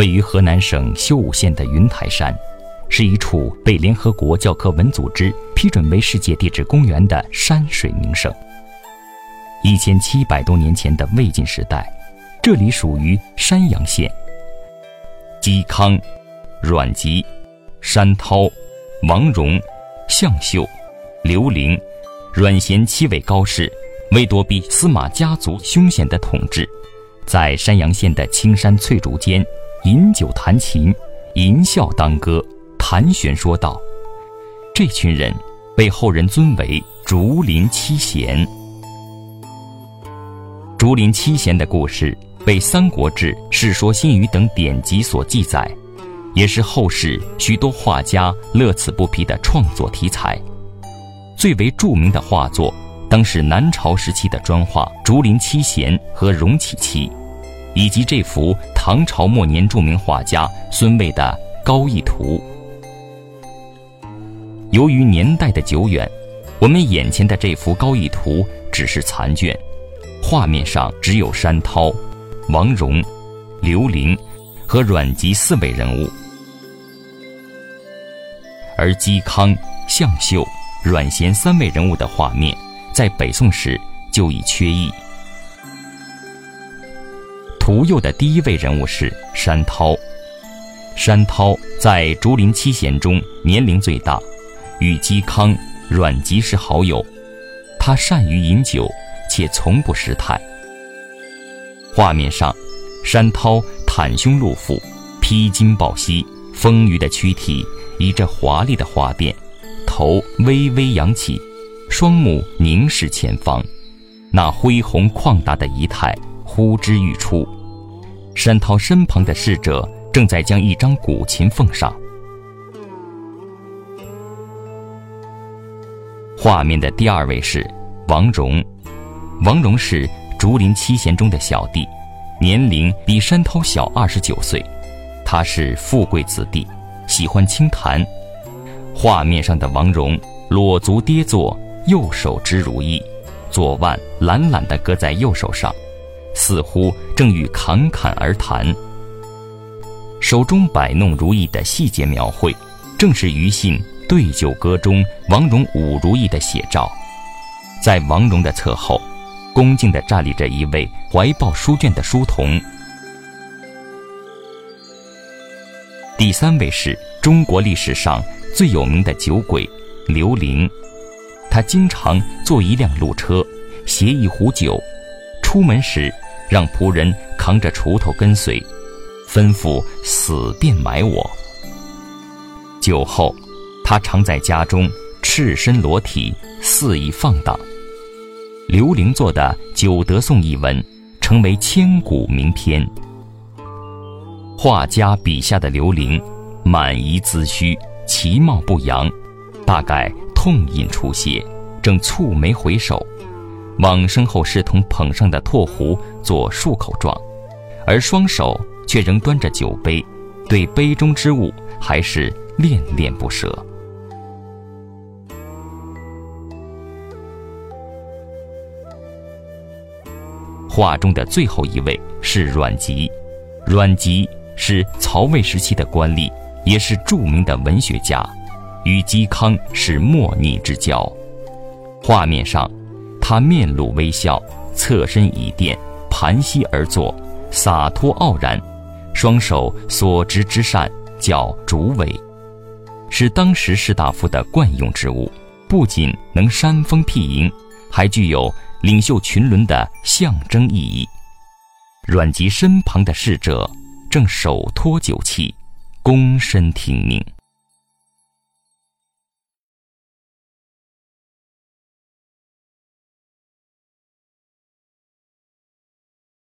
位于河南省修武县的云台山，是一处被联合国教科文组织批准为世界地质公园的山水名胜。一千七百多年前的魏晋时代，这里属于山阳县。嵇康、阮籍、山涛、王戎、向秀、刘伶、阮咸七位高士，为躲避司马家族凶险的统治，在山阳县的青山翠竹间饮酒弹琴，吟啸当歌，谈玄说道。这群人被后人尊为竹林七贤。竹林七贤的故事被《三国志》《世说新语》等典籍所记载，也是后世许多画家乐此不疲的创作题材。最为著名的画作，当是南朝时期的砖画《竹林七贤》和《荣启期》，以及这幅唐朝末年著名画家孙渭的《高逸图》。由于年代的久远，我们眼前的这幅《高逸图》只是残卷。画面上只有山涛、王戎、刘伶和阮籍四位人物，而嵇康、向秀、阮咸三位人物的画面，在北宋时就已缺翼。图右的第一位人物是山涛，山涛在竹林七贤中年龄最大，与嵇康、阮籍是好友，他善于饮酒。且从不失态。画面上，山涛袒胸露腹，披荆抱膝，丰腴的躯体倚着华丽的花垫，头微微扬起，双目凝视前方，那恢宏旷达的仪态呼之欲出。山涛身旁的侍者正在将一张古琴奉上。画面的第二位是王戎。王戎是竹林七贤中的小弟，年龄比山涛小二十九岁。他是富贵子弟，喜欢清谈。画面上的王戎裸足跌坐，右手执如意，左腕懒懒地搁在右手上，似乎正与侃侃而谈。手中摆弄如意的细节描绘，正是庾信《对酒歌》中王戎舞如意的写照。在王戎的侧后。恭敬地站立着一位怀抱书卷的书童。第三位是中国历史上最有名的酒鬼刘伶，他经常坐一辆路车，携一壶酒，出门时让仆人扛着锄头跟随，吩咐死便埋我。酒后，他常在家中赤身裸体，肆意放荡。刘伶作的《酒德颂》一文，成为千古名篇。画家笔下的刘伶，满衣姿虚，其貌不扬，大概痛饮出血，正蹙眉回首，往身后侍童捧上的唾壶做漱口状，而双手却仍端着酒杯，对杯中之物还是恋恋不舍。画中的最后一位是阮籍，阮籍是曹魏时期的官吏，也是著名的文学家，与嵇康是莫逆之交。画面上，他面露微笑，侧身倚殿，盘膝而坐，洒脱傲然，双手所执之扇叫竹尾，是当时士大夫的惯用之物，不仅能煽风辟淫，还具有。领袖群伦的象征意义。阮籍身旁的侍者正手托酒器，躬身听命。